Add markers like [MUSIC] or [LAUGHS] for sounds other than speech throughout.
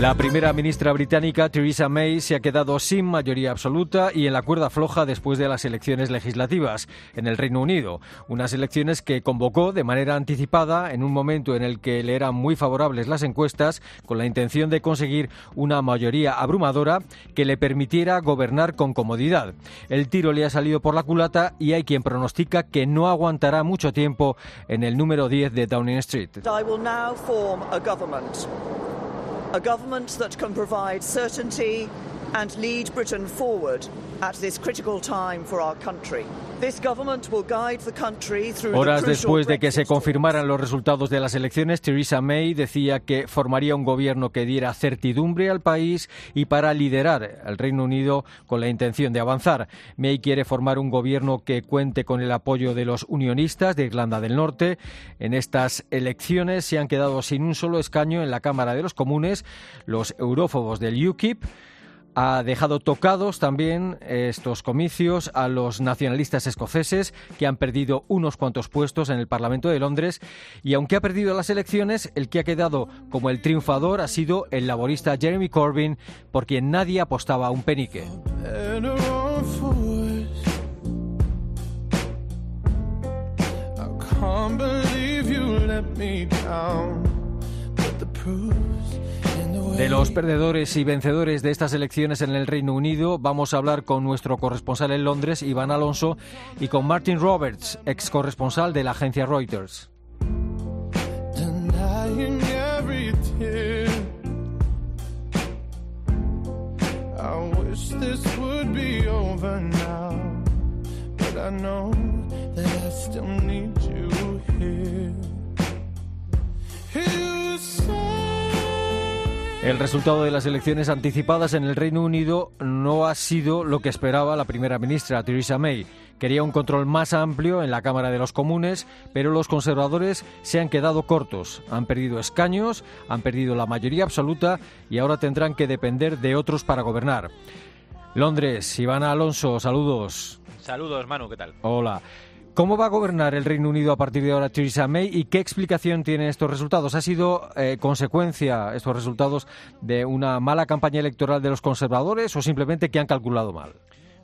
La primera ministra británica, Theresa May, se ha quedado sin mayoría absoluta y en la cuerda floja después de las elecciones legislativas en el Reino Unido. Unas elecciones que convocó de manera anticipada en un momento en el que le eran muy favorables las encuestas, con la intención de conseguir una mayoría abrumadora que le permitiera gobernar con comodidad. El tiro le ha salido por la culata y hay quien pronostica que no aguantará mucho tiempo en el número 10 de Downing Street. a government that can provide certainty and lead Britain forward at this critical time for our country. Horas después de que se confirmaran los resultados de las elecciones, Theresa May decía que formaría un gobierno que diera certidumbre al país y para liderar al Reino Unido con la intención de avanzar. May quiere formar un gobierno que cuente con el apoyo de los unionistas de Irlanda del Norte. En estas elecciones se han quedado sin un solo escaño en la Cámara de los Comunes los eurófobos del UKIP ha dejado tocados también estos comicios a los nacionalistas escoceses que han perdido unos cuantos puestos en el Parlamento de Londres y aunque ha perdido las elecciones, el que ha quedado como el triunfador ha sido el laborista Jeremy Corbyn por quien nadie apostaba un penique. De los perdedores y vencedores de estas elecciones en el Reino Unido vamos a hablar con nuestro corresponsal en Londres, Iván Alonso, y con Martin Roberts, ex corresponsal de la agencia Reuters. El resultado de las elecciones anticipadas en el Reino Unido no ha sido lo que esperaba la primera ministra Theresa May. Quería un control más amplio en la Cámara de los Comunes, pero los conservadores se han quedado cortos. Han perdido escaños, han perdido la mayoría absoluta y ahora tendrán que depender de otros para gobernar. Londres, Ivana Alonso, saludos. Saludos, Manu, ¿qué tal? Hola. ¿Cómo va a gobernar el Reino Unido a partir de ahora Theresa May y qué explicación tienen estos resultados? ¿Ha sido eh, consecuencia estos resultados de una mala campaña electoral de los conservadores o simplemente que han calculado mal?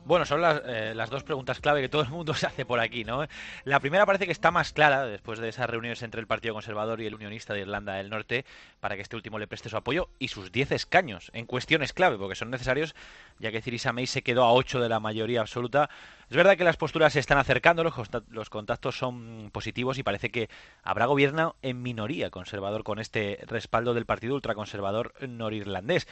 Bueno, son eh, las, dos preguntas clave que todo el mundo [LAUGHS] se hace por aquí, ¿no? La primera parece que está más clara después de esas reuniones entre el Partido Conservador y el Unionista de Irlanda del Norte para que este último le preste su apoyo y sus 10 escaños en cuestiones clave, porque son necesarios, ya que Theresa May se quedó a 8 de la mayoría absoluta. Es verdad que las posturas se están acercando, los contactos son positivos y parece que habrá gobierno en minoría conservador con este respaldo del Partido Ultraconservador norirlandés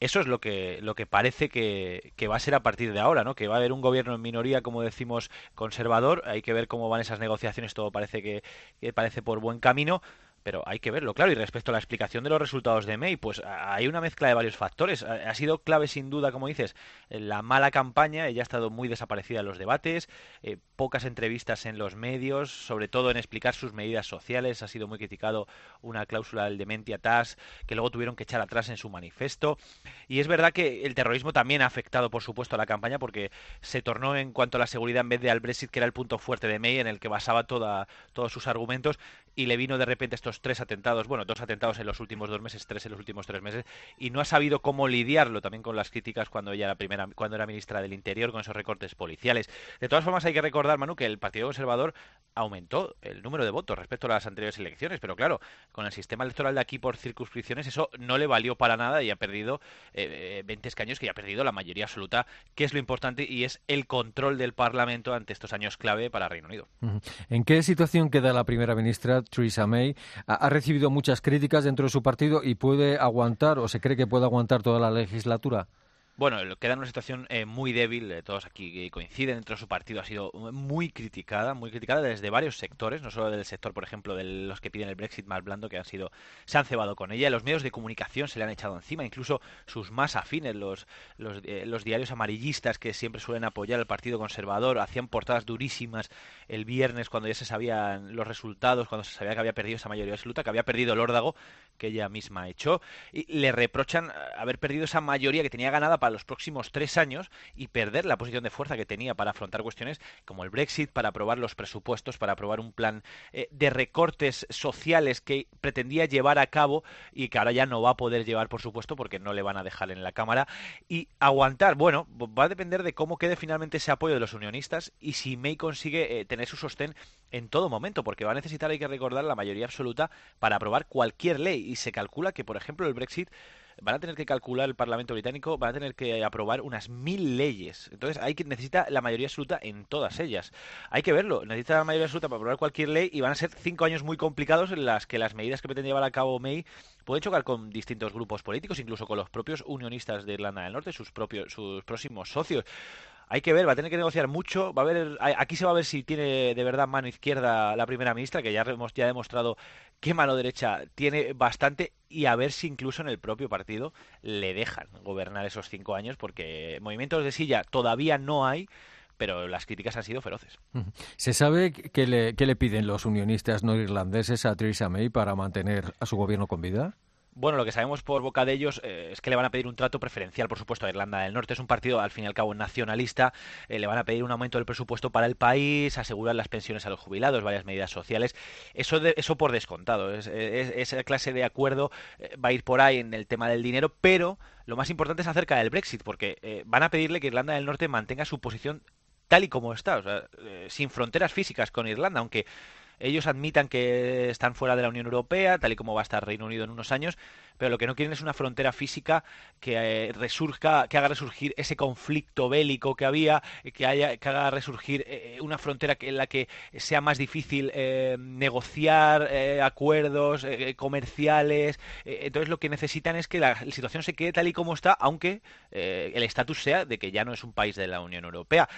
eso es lo que, lo que parece que, que, va a ser a partir de ahora, ¿no? Que va a haber un gobierno en minoría, como decimos, conservador. Hay que ver cómo van esas negociaciones. Todo parece que, que parece por buen camino pero hay que verlo, claro. Y respecto a la explicación de los resultados de May, pues hay una mezcla de varios factores. Ha sido clave, sin duda, como dices, la mala campaña. Ella ha estado muy desaparecida en los debates, eh, pocas entrevistas en los medios, sobre todo en explicar sus medidas sociales. Ha sido muy criticado una cláusula del Dementia TAS que luego tuvieron que echar atrás en su manifiesto. Y es verdad que el terrorismo también ha afectado, por supuesto, a la campaña porque se tornó en cuanto a la seguridad en vez de al Brexit, que era el punto fuerte de May, en el que basaba toda, todos sus argumentos, y le vino de repente estos tres atentados, bueno, dos atentados en los últimos dos meses, tres en los últimos tres meses, y no ha sabido cómo lidiarlo también con las críticas cuando ella era primera, cuando era ministra del Interior, con esos recortes policiales. De todas formas, hay que recordar, Manu, que el Partido Conservador aumentó el número de votos respecto a las anteriores elecciones, pero claro, con el sistema electoral de aquí por circunscripciones, eso no le valió para nada y ha perdido eh, 20 escaños, que ya ha perdido la mayoría absoluta, que es lo importante y es el control del Parlamento ante estos años clave para Reino Unido. ¿En qué situación queda la primera ministra Theresa May? Ha recibido muchas críticas dentro de su partido y puede aguantar o se cree que puede aguantar toda la legislatura. Bueno, queda en una situación eh, muy débil, eh, todos aquí coinciden, dentro de su partido ha sido muy criticada, muy criticada desde varios sectores, no solo del sector, por ejemplo, de los que piden el Brexit más blando, que han sido, se han cebado con ella, los medios de comunicación se le han echado encima, incluso sus más afines, los, los, eh, los diarios amarillistas que siempre suelen apoyar al Partido Conservador, hacían portadas durísimas el viernes cuando ya se sabían los resultados, cuando se sabía que había perdido esa mayoría absoluta, que había perdido el órdago que ella misma echó, y le reprochan haber perdido esa mayoría que tenía ganada para los próximos tres años y perder la posición de fuerza que tenía para afrontar cuestiones como el Brexit, para aprobar los presupuestos, para aprobar un plan eh, de recortes sociales que pretendía llevar a cabo y que ahora ya no va a poder llevar, por supuesto, porque no le van a dejar en la Cámara. Y aguantar, bueno, va a depender de cómo quede finalmente ese apoyo de los unionistas y si May consigue eh, tener su sostén en todo momento, porque va a necesitar, hay que recordar, la mayoría absoluta para aprobar cualquier ley. Y se calcula que, por ejemplo, el Brexit van a tener que calcular el Parlamento británico, van a tener que aprobar unas mil leyes. Entonces hay que necesita la mayoría absoluta en todas ellas. Hay que verlo, necesita la mayoría absoluta para aprobar cualquier ley y van a ser cinco años muy complicados en las que las medidas que pretende llevar a cabo May pueden chocar con distintos grupos políticos, incluso con los propios unionistas de Irlanda del Norte, sus propios, sus próximos socios hay que ver, va a tener que negociar mucho. Va a ver, aquí se va a ver si tiene de verdad mano izquierda la primera ministra, que ya hemos ya demostrado que mano derecha tiene bastante, y a ver si incluso en el propio partido le dejan gobernar esos cinco años, porque movimientos de silla todavía no hay pero las críticas han sido feroces. ¿Se sabe qué le, le piden los unionistas no irlandeses a Theresa May para mantener a su gobierno con vida? Bueno, lo que sabemos por boca de ellos eh, es que le van a pedir un trato preferencial, por supuesto, a Irlanda del Norte. Es un partido, al fin y al cabo, nacionalista. Eh, le van a pedir un aumento del presupuesto para el país, asegurar las pensiones a los jubilados, varias medidas sociales. Eso, eso por descontado. Es, esa clase de acuerdo eh, va a ir por ahí en el tema del dinero, pero lo más importante es acerca del Brexit, porque van a pedirle que Irlanda del Norte mantenga su posición tal y como está, o sea, sin fronteras físicas con Irlanda, aunque ellos admitan que están fuera de la Unión Europea, tal y como va a estar Reino Unido en unos años, pero lo que no quieren es una frontera física que eh, que haga resurgir ese conflicto bélico que había, que haya, que haga resurgir eh, una frontera en la que sea más difícil eh, negociar acuerdos comerciales. entonces lo que necesitan es que la, situación se quede tal y como está, aunque el estatus sea de que ya no es un país de la Unión Europea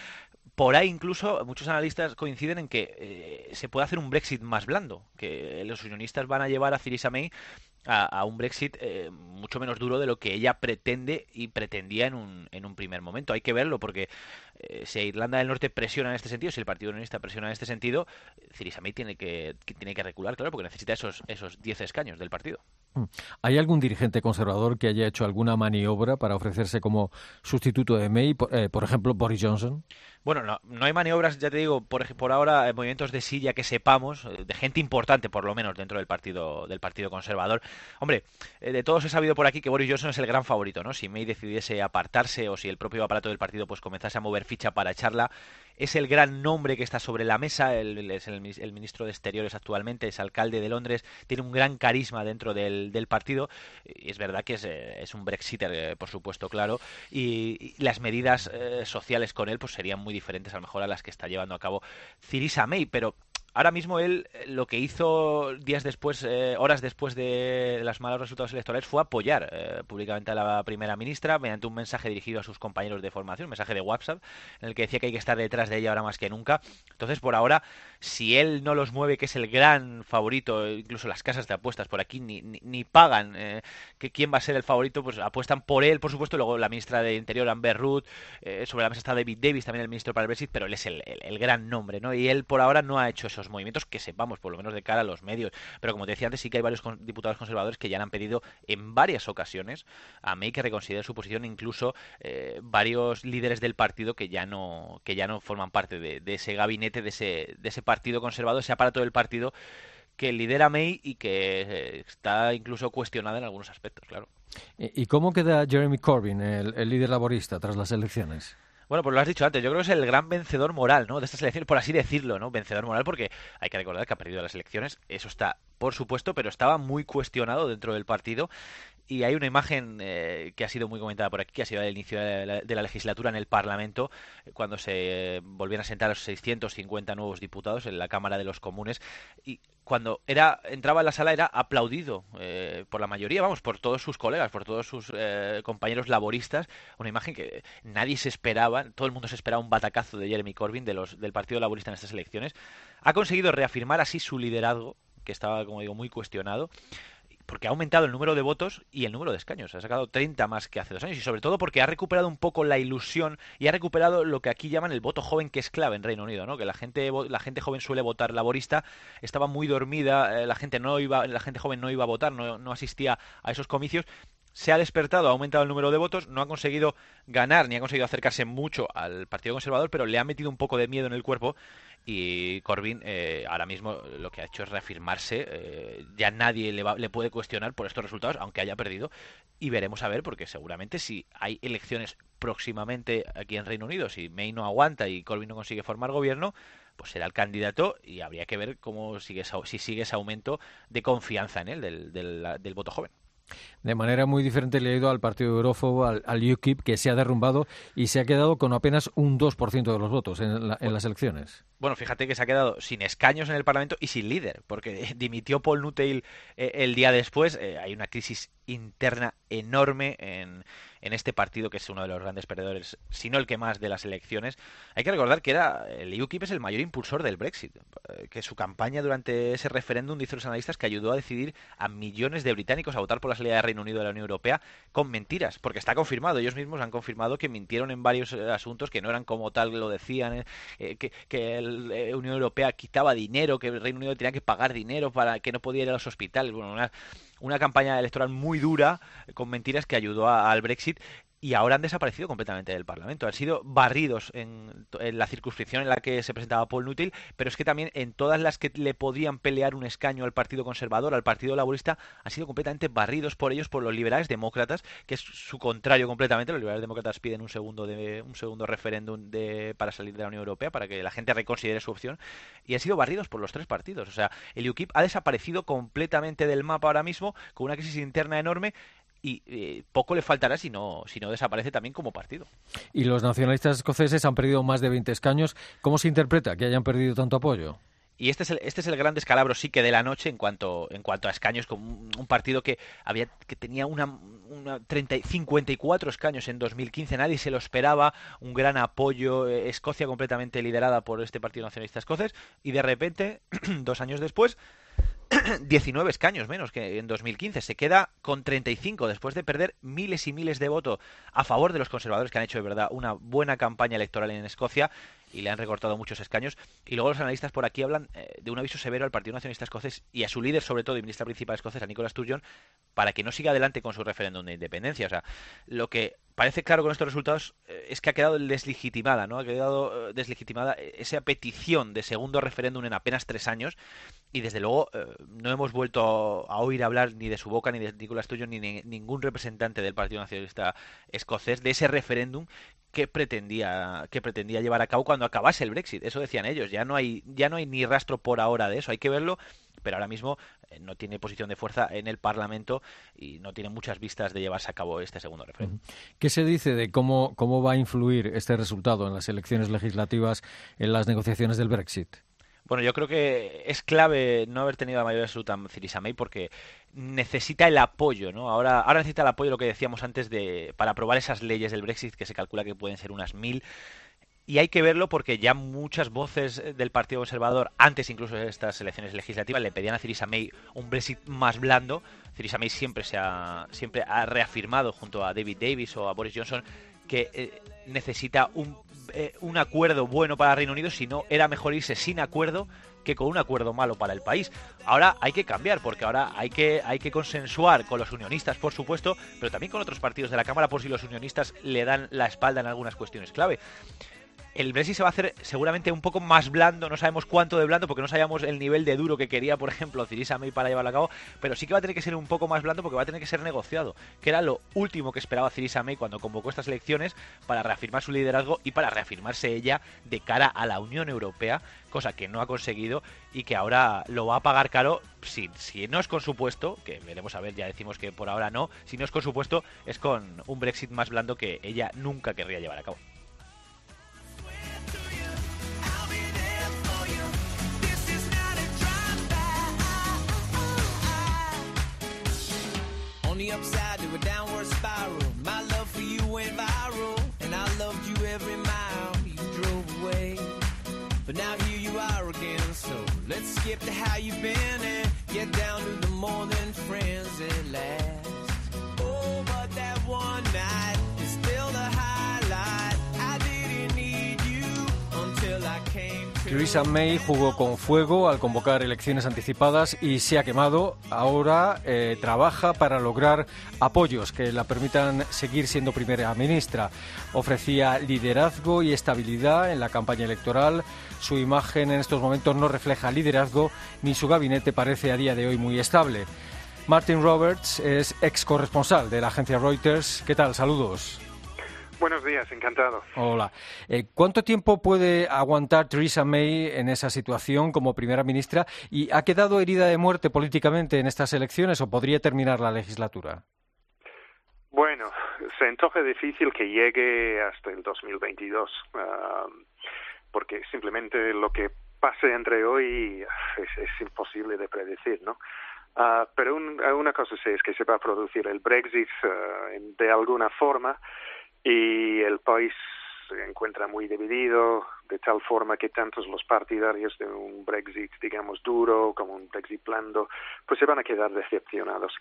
por ahí incluso muchos analistas coinciden en que se puede hacer un Brexit más blando, que los unionistas van a llevar a Theresa May a, un Brexit eh, mucho menos duro de lo que ella pretende y pretendía en un, en un primer momento. Hay que verlo porque eh, si Irlanda del Norte presiona en este sentido, si el Partido Unionista presiona en este sentido, Theresa May tiene que, tiene que recular, claro, porque necesita esos, esos 10 escaños del partido. Mm. ¿Hay algún dirigente conservador que haya hecho alguna maniobra para ofrecerse como sustituto de May, por, eh, por ejemplo, Boris Johnson? Bueno, no, no hay maniobras, ya te digo, por, por ahora, movimientos de silla que sepamos, de gente importante, por lo menos, dentro del partido, del partido conservador. Hombre, eh, de todos he sabido por aquí que Boris Johnson es el gran favorito, ¿no? Si May decidiese apartarse o si el propio aparato del partido pues comenzase a mover ficha para echarla, es el gran nombre que está sobre la mesa, es el, ministro de Exteriores actualmente, es alcalde de Londres, tiene un gran carisma dentro del, partido, y es verdad que es, eh, un Brexiter, eh, por supuesto, claro, y, las medidas sociales con él pues serían muy diferentes a lo mejor a las que está llevando a cabo Theresa May, pero ahora mismo él eh, lo que hizo días después, eh, horas después de los malos resultados electorales fue apoyar eh, públicamente a la primera ministra mediante un mensaje dirigido a sus compañeros de formación, un mensaje de WhatsApp, en el que decía que hay que estar detrás de ella ahora más que nunca. Entonces, por ahora, si él no los mueve, que es el gran favorito, incluso las casas de apuestas por aquí ni, pagan quién va a ser el favorito, pues apuestan por él, por supuesto. Luego la ministra de Interior, Amber Ruth, sobre la mesa está David Davis, también el ministro para el Brexit, pero él es el, el gran nombre, ¿no? Y él por ahora no ha hecho esos movimientos que sepamos, por lo menos de cara a los medios. Pero como te decía antes, sí que hay varios diputados conservadores que ya han pedido en varias ocasiones a May que reconsidere su posición, incluso eh, varios líderes del partido que ya no, que ya no forman parte de, ese gabinete, de ese, de ese partido conservador, ese aparato del partido que lidera May y que eh, está incluso cuestionada en algunos aspectos, claro. ¿Y cómo queda Jeremy Corbyn, el líder laborista, tras las elecciones? Bueno, pues lo has dicho antes, yo creo que es el gran vencedor moral, ¿no? De estas elecciones, por así decirlo, ¿no? Vencedor moral porque hay que recordar que ha perdido las elecciones, eso está por supuesto, pero estaba muy cuestionado dentro del partido Y hay una imagen eh, que ha sido muy comentada por aquí, que ha sido el inicio de la, legislatura en el Parlamento, cuando se volvían a sentar los 650 nuevos diputados en la Cámara de los Comunes. Y cuando era entraba en la sala era aplaudido eh, por la mayoría, vamos, por todos sus colegas, por todos sus eh, compañeros laboristas. Una imagen que nadie se esperaba, todo el mundo se esperaba un batacazo de Jeremy Corbyn del Partido Laborista en estas elecciones. Ha conseguido reafirmar así su liderazgo, que estaba, como digo, muy cuestionado porque ha aumentado el número de votos y el número de escaños. Ha sacado 30 más que hace dos años y sobre todo porque ha recuperado un poco la ilusión y ha recuperado lo que aquí llaman el voto joven, que es clave en Reino Unido, ¿no? Que la gente, la gente joven suele votar laborista, estaba muy dormida, eh, la gente no iba, la gente joven no iba a votar, no, no asistía a esos comicios se ha despertado, ha aumentado el número de votos, no ha conseguido ganar ni ha conseguido acercarse mucho al Partido Conservador, pero le ha metido un poco de miedo en el cuerpo y Corbyn eh, ahora mismo lo que ha hecho es reafirmarse. Eh, ya nadie le, le puede cuestionar por estos resultados, aunque haya perdido. Y veremos a ver, porque seguramente si hay elecciones próximamente aquí en Reino Unido, si May no aguanta y Corbyn no consigue formar gobierno, pues será el candidato y habría que ver cómo sigue si sigue ese aumento de confianza en él del voto joven. De manera muy diferente le ha ido al partido Eurófobo, al, UKIP, que se ha derrumbado y se ha quedado con apenas un 2% de los votos en, las elecciones. Bueno, fíjate que se ha quedado sin escaños en el Parlamento y sin líder, porque [LAUGHS] dimitió Paul Nuttall eh, el día después. Eh, hay una crisis interna enorme en, en este partido que es uno de los grandes perdedores, si no el que más de las elecciones. Hay que recordar que era el UKIP es el mayor impulsor del Brexit, eh, que su campaña durante ese referéndum, dice los analistas, que ayudó a decidir a millones de británicos a votar por la salida de Reino Unido de la Unión Europea con mentiras, porque está confirmado, ellos mismos han confirmado que mintieron en varios asuntos que no eran como tal lo decían, que la Unión Europea quitaba dinero, que el Reino Unido tenía que pagar dinero para que no podía ir a los hospitales, bueno, una campaña electoral muy dura con mentiras que ayudó al Brexit y ahora han desaparecido completamente del Parlamento. Han sido barridos en, la circunscripción en la que se presentaba Paul Nuttall, pero es que también en todas las que le podían pelear un escaño al Partido Conservador, al Partido Laborista, han sido completamente barridos por ellos, por los liberales demócratas, que es su contrario completamente. Los liberales demócratas piden un segundo de un segundo referéndum de, para salir de la Unión Europea, para que la gente reconsidere su opción, y han sido barridos por los tres partidos. O sea, el UKIP ha desaparecido completamente del mapa ahora mismo, con una crisis interna enorme, y eh, poco le faltará si no, si no desaparece también como partido. Y los nacionalistas escoceses han perdido más de 20 escaños. ¿Cómo se interpreta que hayan perdido tanto apoyo? Y este es el, este es el gran descalabro sí que de la noche en cuanto, en cuanto a escaños, con un, partido que había que tenía una, una 30, 54 escaños en 2015, nadie se lo esperaba, un gran apoyo, eh, Escocia completamente liderada por este Partido Nacionalista Escocés, y de repente, [CLEARS THROAT] dos años después, [CLEARS THROAT] 19 escaños menos que en 2015. Se queda con 35 después de perder miles y miles de votos a favor de los conservadores que han hecho de verdad una buena campaña electoral en Escocia y le han recortado muchos escaños. Y luego los analistas por aquí hablan eh, de un aviso severo al Partido Nacionalista Escocés y a su líder, sobre todo, y ministra principal escocesa, Nicola Sturgeon, para que no siga adelante con su referéndum de independencia. O sea, lo que parece claro con estos resultados eh, es que ha quedado deslegitimada, ¿no? Ha quedado eh, deslegitimada esa petición de segundo referéndum en apenas tres años y desde luego no hemos vuelto a, oír hablar ni de su boca ni de Nicola Sturgeon ni de ningún representante del Partido Nacionalista Escocés de ese referéndum que pretendía que pretendía llevar a cabo cuando acabase el Brexit. Eso decían ellos. Ya no hay ya no hay ni rastro por ahora de eso. Hay que verlo, pero ahora mismo eh, no tiene posición de fuerza en el Parlamento y no tiene muchas vistas de llevarse a cabo este segundo referéndum. ¿Qué se dice de cómo cómo va a influir este resultado en las elecciones legislativas en las negociaciones del Brexit? Bueno, yo creo que es clave no haber tenido la mayoría absoluta en Theresa May porque necesita el apoyo, ¿no? Ahora, ahora necesita el apoyo, lo que decíamos antes, de para aprobar esas leyes del Brexit que se calcula que pueden ser unas mil. Y hay que verlo porque ya muchas voces del Partido Conservador, antes incluso de estas elecciones legislativas, le pedían a Theresa May un Brexit más blando. Theresa May siempre se ha, siempre ha reafirmado junto a David Davis o a Boris Johnson que eh, necesita un eh, un acuerdo bueno para Reino Unido, si no era mejor irse sin acuerdo que con un acuerdo malo para el país. Ahora hay que cambiar, porque ahora hay que, hay que consensuar con los unionistas, por supuesto, pero también con otros partidos de la Cámara, por si los unionistas le dan la espalda en algunas cuestiones clave el Brexit se va a hacer seguramente un poco más blando, no sabemos cuánto de blando, porque no sabíamos el nivel de duro que quería, por ejemplo, Theresa May para llevarlo a cabo, pero sí que va a tener que ser un poco más blando porque va a tener que ser negociado, que era lo último que esperaba Theresa May cuando convocó estas elecciones para reafirmar su liderazgo y para reafirmarse ella de cara a la Unión Europea, cosa que no ha conseguido y que ahora lo va a pagar caro si, si no es con su puesto, que veremos a ver, ya decimos que por ahora no, si no es con su puesto, es con un Brexit más blando que ella nunca querría llevar a cabo. The upside to a downward spiral, my love for you went viral, and I loved you every mile you drove away. But now here you are again, so let's skip to how you've been and get down to the more than friends at last. Oh, but that one night Theresa May jugó con fuego al convocar elecciones anticipadas y se ha quemado. Ahora eh, trabaja para lograr apoyos que la permitan seguir siendo primera ministra. Ofrecía liderazgo y estabilidad en la campaña electoral. Su imagen en estos momentos no refleja liderazgo ni su gabinete parece a día de hoy muy estable. Martin Roberts es ex corresponsal de la agencia Reuters. ¿Qué tal? Saludos. Buenos días, encantado. Hola. Eh, ¿Cuánto tiempo puede aguantar Theresa May en esa situación como primera ministra? ¿Y ha quedado herida de muerte políticamente en estas elecciones o podría terminar la legislatura? Bueno, se antoja difícil que llegue hasta el 2022, uh, porque simplemente lo que pase entre hoy es, es imposible de predecir, ¿no? Uh, pero un, una cosa sí es que se va a producir el Brexit uh, de alguna forma y el país se encuentra muy dividido, de tal forma que tantos los partidarios de un Brexit, digamos, duro como un Brexit blando, pues se van a quedar decepcionados.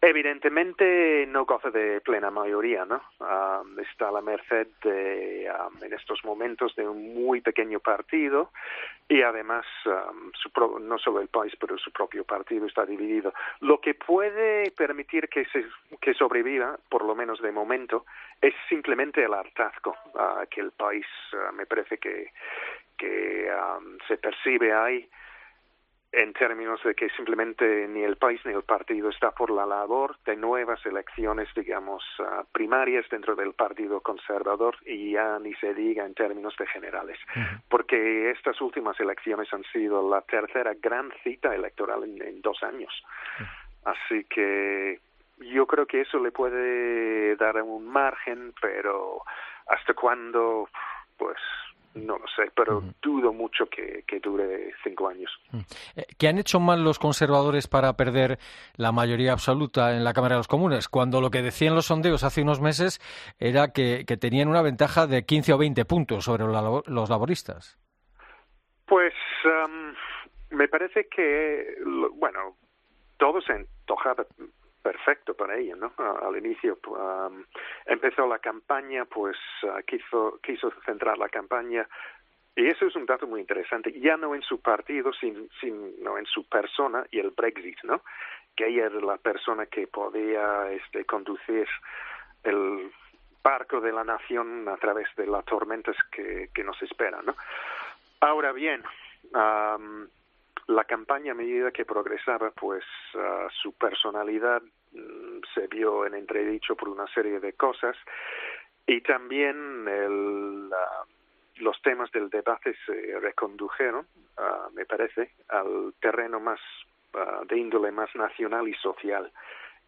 Evidentemente no goza de plena mayoría, ¿no? Um, está a la merced de, um, en estos momentos de un muy pequeño partido y además um, su pro no solo el país, pero su propio partido está dividido. Lo que puede permitir que, se, que sobreviva, por lo menos de momento, es simplemente el hartazgo uh, que el país, uh, me parece que, que um, se percibe ahí en términos de que simplemente ni el país ni el partido está por la labor de nuevas elecciones, digamos, uh, primarias dentro del Partido Conservador y ya ni se diga en términos de generales, uh -huh. porque estas últimas elecciones han sido la tercera gran cita electoral en, en dos años. Uh -huh. Así que yo creo que eso le puede dar un margen, pero hasta cuándo, pues no lo sé, pero uh -huh. dudo mucho que, que, dure cinco años. -huh. ¿Qué han hecho mal los conservadores para perder la mayoría absoluta en la Cámara de los Comunes? Cuando lo que decían los sondeos hace unos meses era que, que tenían una ventaja de 15 o 20 puntos sobre los laboristas. Pues um, me parece que, bueno, todo se antojaba perfecto para ella, ¿no? Al inicio um, empezó la campaña, pues uh, quiso, quiso centrar la campaña y eso es un dato muy interesante, ya no en su partido, sin, sino en su persona y el Brexit, ¿no? Que ella era la persona que podía este, conducir el barco de la nación a través de las tormentas que, que nos esperan, ¿no? Ahora bien, um, la campaña a medida que progresaba, pues uh, su personalidad mm, se vio en entredicho por una serie de cosas y también el, uh, los temas del debate se recondujeron, uh, me parece, al terreno más de índole más nacional y social.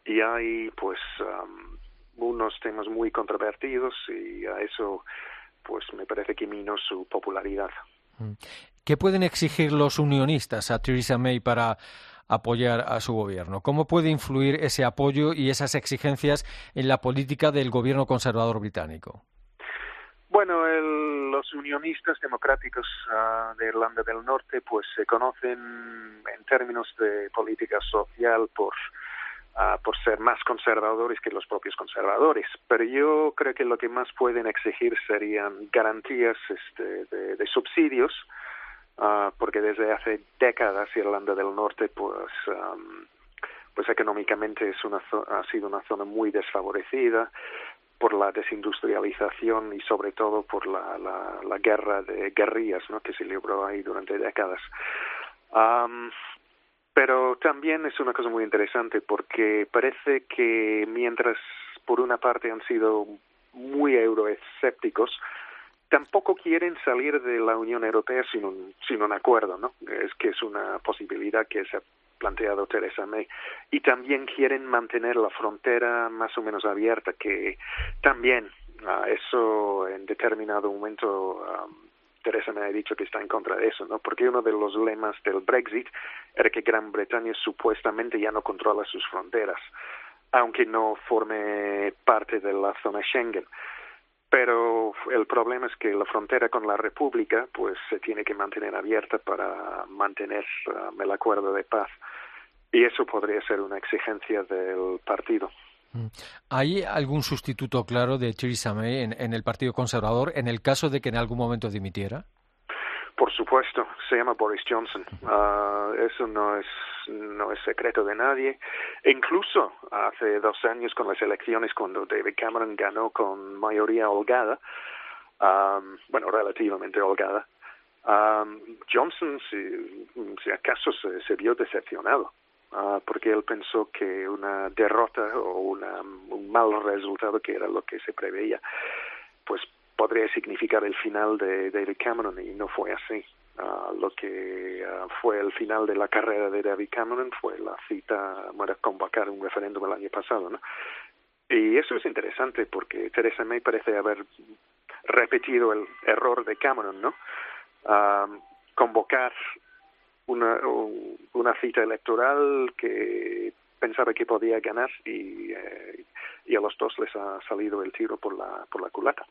Y hay, pues, um, unos temas muy controvertidos y a eso, pues, me parece que minó su popularidad. ¿Qué pueden exigir los unionistas a Theresa May para apoyar a su gobierno? ¿Cómo puede influir ese apoyo y esas exigencias en la política del gobierno conservador británico? Bueno, el, los unionistas democráticos uh, de Irlanda del Norte pues se conocen en términos de política social por Uh, por ser más conservadores que los propios conservadores. Pero yo creo que lo que más pueden exigir serían garantías este, de, subsidios, uh, porque desde hace décadas Irlanda del Norte, pues, um, pues económicamente es una ha sido una zona muy desfavorecida. por la desindustrialización y sobre todo por la, la, guerra de guerrillas que se libró ahí durante décadas. Pero también es una cosa muy interesante porque parece que mientras por una parte han sido muy euroescépticos, tampoco quieren salir de la Unión Europea sin un, sin un acuerdo, ¿no? Es que es una posibilidad que se ha planteado Theresa May. Y también quieren mantener la frontera más o menos abierta, que también uh, eso en determinado momento um, Teresa May ha dicho que está en contra de eso, ¿no? Porque uno de los lemas del Brexit era que Gran Bretaña supuestamente ya no controla sus fronteras, aunque no forme parte de la zona Schengen. Pero el problema es que la frontera con la República pues se tiene que mantener abierta para mantener um, el acuerdo de paz. Y eso podría ser una exigencia del partido. Mm. ¿Hay algún sustituto claro de Theresa May en, en, el Partido Conservador en el caso de que en algún momento dimitiera? Por supuesto, se llama Boris Johnson. Uh, eso no es no es secreto de nadie. E incluso hace dos años con las elecciones, cuando David Cameron ganó con mayoría holgada, um, bueno, relativamente holgada, um, Johnson, si, acaso, se, se vio decepcionado. Uh, porque él pensó que una derrota o una, un mal resultado, que era lo que se preveía, pues podría significar el final de David Cameron y no fue así. Uh, lo que uh, fue el final de la carrera de David Cameron fue la cita para convocar un referéndum el año pasado, ¿no? Y eso es interesante porque Theresa May parece haber repetido el error de Cameron, ¿no? Uh, convocar una, una cita electoral que pensaba que podía ganar y, eh, y a los dos les ha salido el tiro por la, por la culata.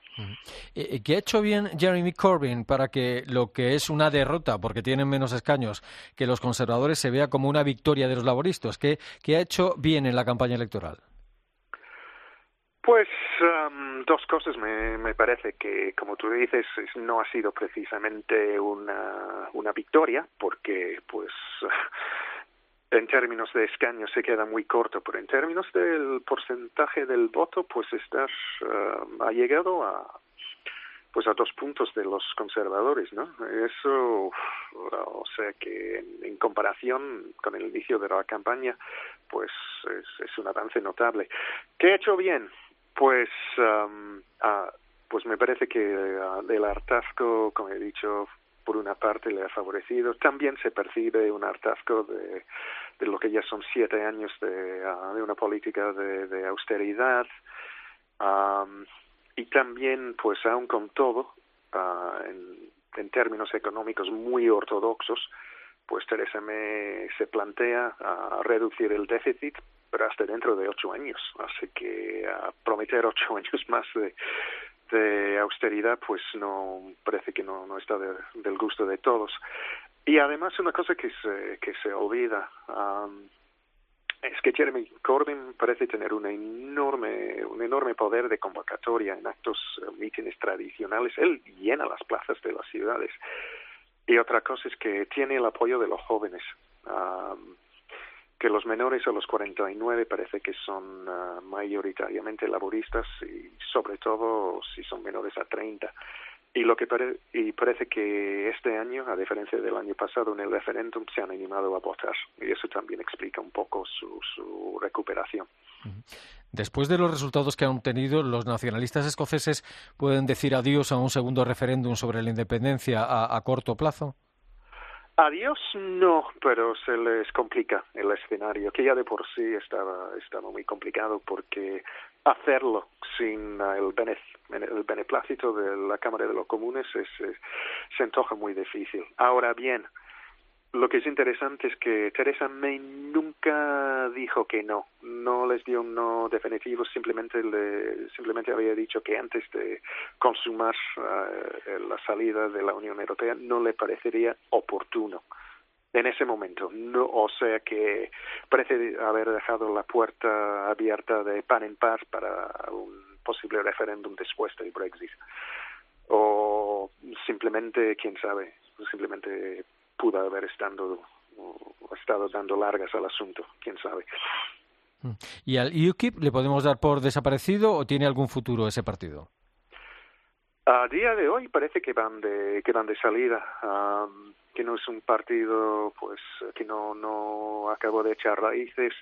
¿Qué ha hecho bien Jeremy Corbyn para que lo que es una derrota, porque tienen menos escaños que los conservadores, se vea como una victoria de los laboristas? ¿Qué, qué ha hecho bien en la campaña electoral? Pues um, dos cosas me, me parece que, como tú dices, no ha sido precisamente una, una victoria, porque pues en términos de escaños se queda muy corto, pero en términos del porcentaje del voto, pues estar uh, ha llegado a pues a dos puntos de los conservadores, ¿no? Eso, o sea que en, comparación con el inicio de la campaña, pues es, es un avance notable. ¿Qué ha hecho bien? Pues, um, uh, pues me parece que uh, el hartazgo, como he dicho, por una parte le ha favorecido. También se percibe un hartazgo de, lo que ya son siete años de, de una política de, de austeridad. Um, y también, pues aún con todo, uh, en, términos económicos muy ortodoxos, pues Teresa May se plantea uh, reducir el déficit pero hasta dentro de ocho años. Así que prometer ocho [LAUGHS] años más de, de, austeridad, pues no parece que no, no está de, del gusto de todos. Y además una cosa que se, que se olvida um, es que Jeremy Corbyn parece tener un enorme, un enorme poder de convocatoria en actos, uh, mítines tradicionales. Él llena las plazas de las ciudades. Y otra cosa es que tiene el apoyo de los jóvenes. Um, que los menores a los 49 parece que son uh, mayoritariamente laboristas y sobre todo si son menores a 30. Y lo que pare y parece que este año, a diferencia del año pasado en el referéndum, se han animado a votar y eso también explica un poco su, su recuperación. Después de los resultados que han obtenido, los nacionalistas escoceses pueden decir adiós a un segundo referéndum sobre la independencia a corto plazo. Adiós no, pero se les complica el escenario, que ya de por sí estaba, estaba muy complicado porque hacerlo sin el, el beneplácito de la Cámara de los Comunes es, es, se antoja muy difícil. Ahora bien, lo que es interesante es que Teresa May nunca dijo que no, no les dio un no definitivo, simplemente le, simplemente había dicho que antes de consumar uh, la salida de la Unión Europea no le parecería oportuno en ese momento, no, o sea que parece haber dejado la puerta abierta de pan en paz para un posible referéndum después del Brexit. O simplemente, quién sabe, simplemente pudo haber estado, estado dando largas al asunto, quién sabe. ¿Y al UKIP le podemos dar por desaparecido o tiene algún futuro ese partido? A día de hoy parece que van de, que van de salida. que no es un partido pues que no, no acabó de echar raíces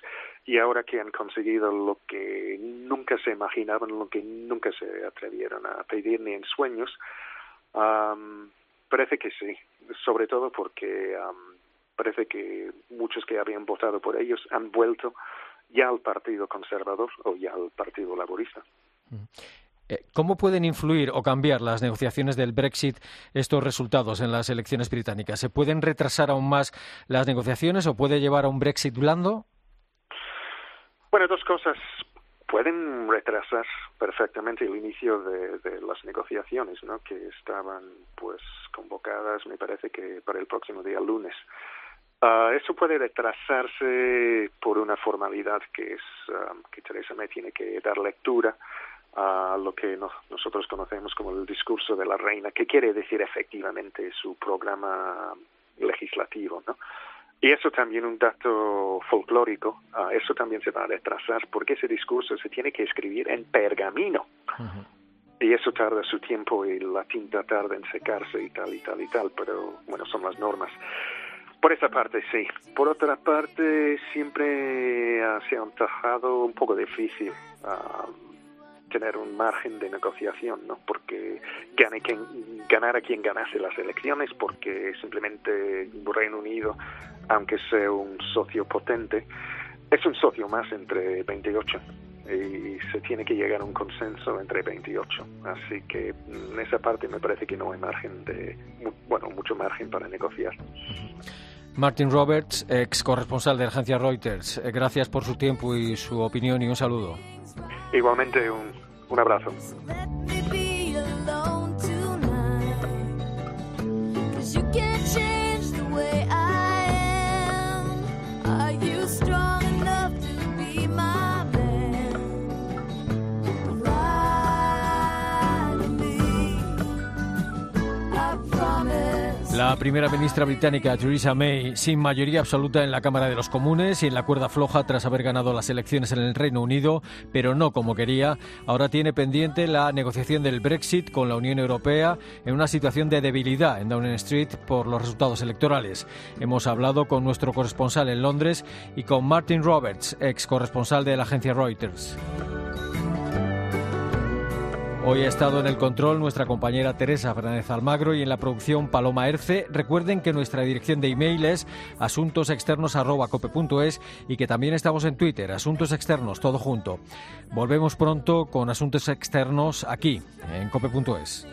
y ahora que han conseguido lo que nunca se imaginaban, lo que nunca se atrevieron a pedir ni en sueños, parece que sí, sobre todo porque parece que muchos que habían votado por ellos han vuelto ya al Partido Conservador o ya al Partido Laborista. Eh, ¿Cómo pueden influir o cambiar las negociaciones del Brexit estos resultados en las elecciones británicas? ¿Se pueden retrasar aún más las negociaciones o puede llevar a un Brexit blando? Bueno, dos cosas. Pueden retrasar perfectamente el inicio de, las negociaciones, ¿no? Que estaban, pues, convocadas, me parece que para el próximo día lunes. Ah, eso puede retrasarse por una formalidad que es ah, que Teresa May tiene que dar lectura a lo que nosotros conocemos como el discurso de la reina, que quiere decir efectivamente su programa legislativo, ¿no? Y eso también un dato folclórico, uh, eso también se va a retrasar porque ese discurso se tiene que escribir en pergamino. Y eso tarda su tiempo y la tinta tarda en secarse y tal y tal y tal, pero bueno, son las normas. Por esa parte sí. Por otra parte, siempre se ha antojado un poco difícil tener un margen de negociación, ¿no? Porque gane quien, ganara quien ganase las elecciones, porque simplemente Reino Unido, aunque sea un socio potente, es un socio más entre 28 y se tiene que llegar a un consenso entre 28. Así que en esa parte me parece que no hay margen de, bueno, mucho margen para negociar. Martin Roberts, ex corresponsal de la agencia Reuters, eh, gracias por su tiempo y su opinión y un saludo. Igualmente, un, un abrazo. Primera ministra británica Theresa May, sin mayoría absoluta en la Cámara de los Comunes y en la cuerda floja tras haber ganado las elecciones en el Reino Unido, pero no como quería, ahora tiene pendiente la negociación del Brexit con la Unión Europea en una situación de debilidad en Downing Street por los resultados electorales. Hemos hablado con nuestro corresponsal en Londres y con Martin Roberts, ex corresponsal de la agencia Reuters. Hoy ha estado en el control nuestra compañera Teresa Fernández Almagro y en la producción Paloma Erce. Recuerden que nuestra dirección de email es asuntosexternos.cope.es y que también estamos en Twitter, Asuntos Externos, todo junto. Volvemos pronto con Asuntos Externos aquí, en cope.es.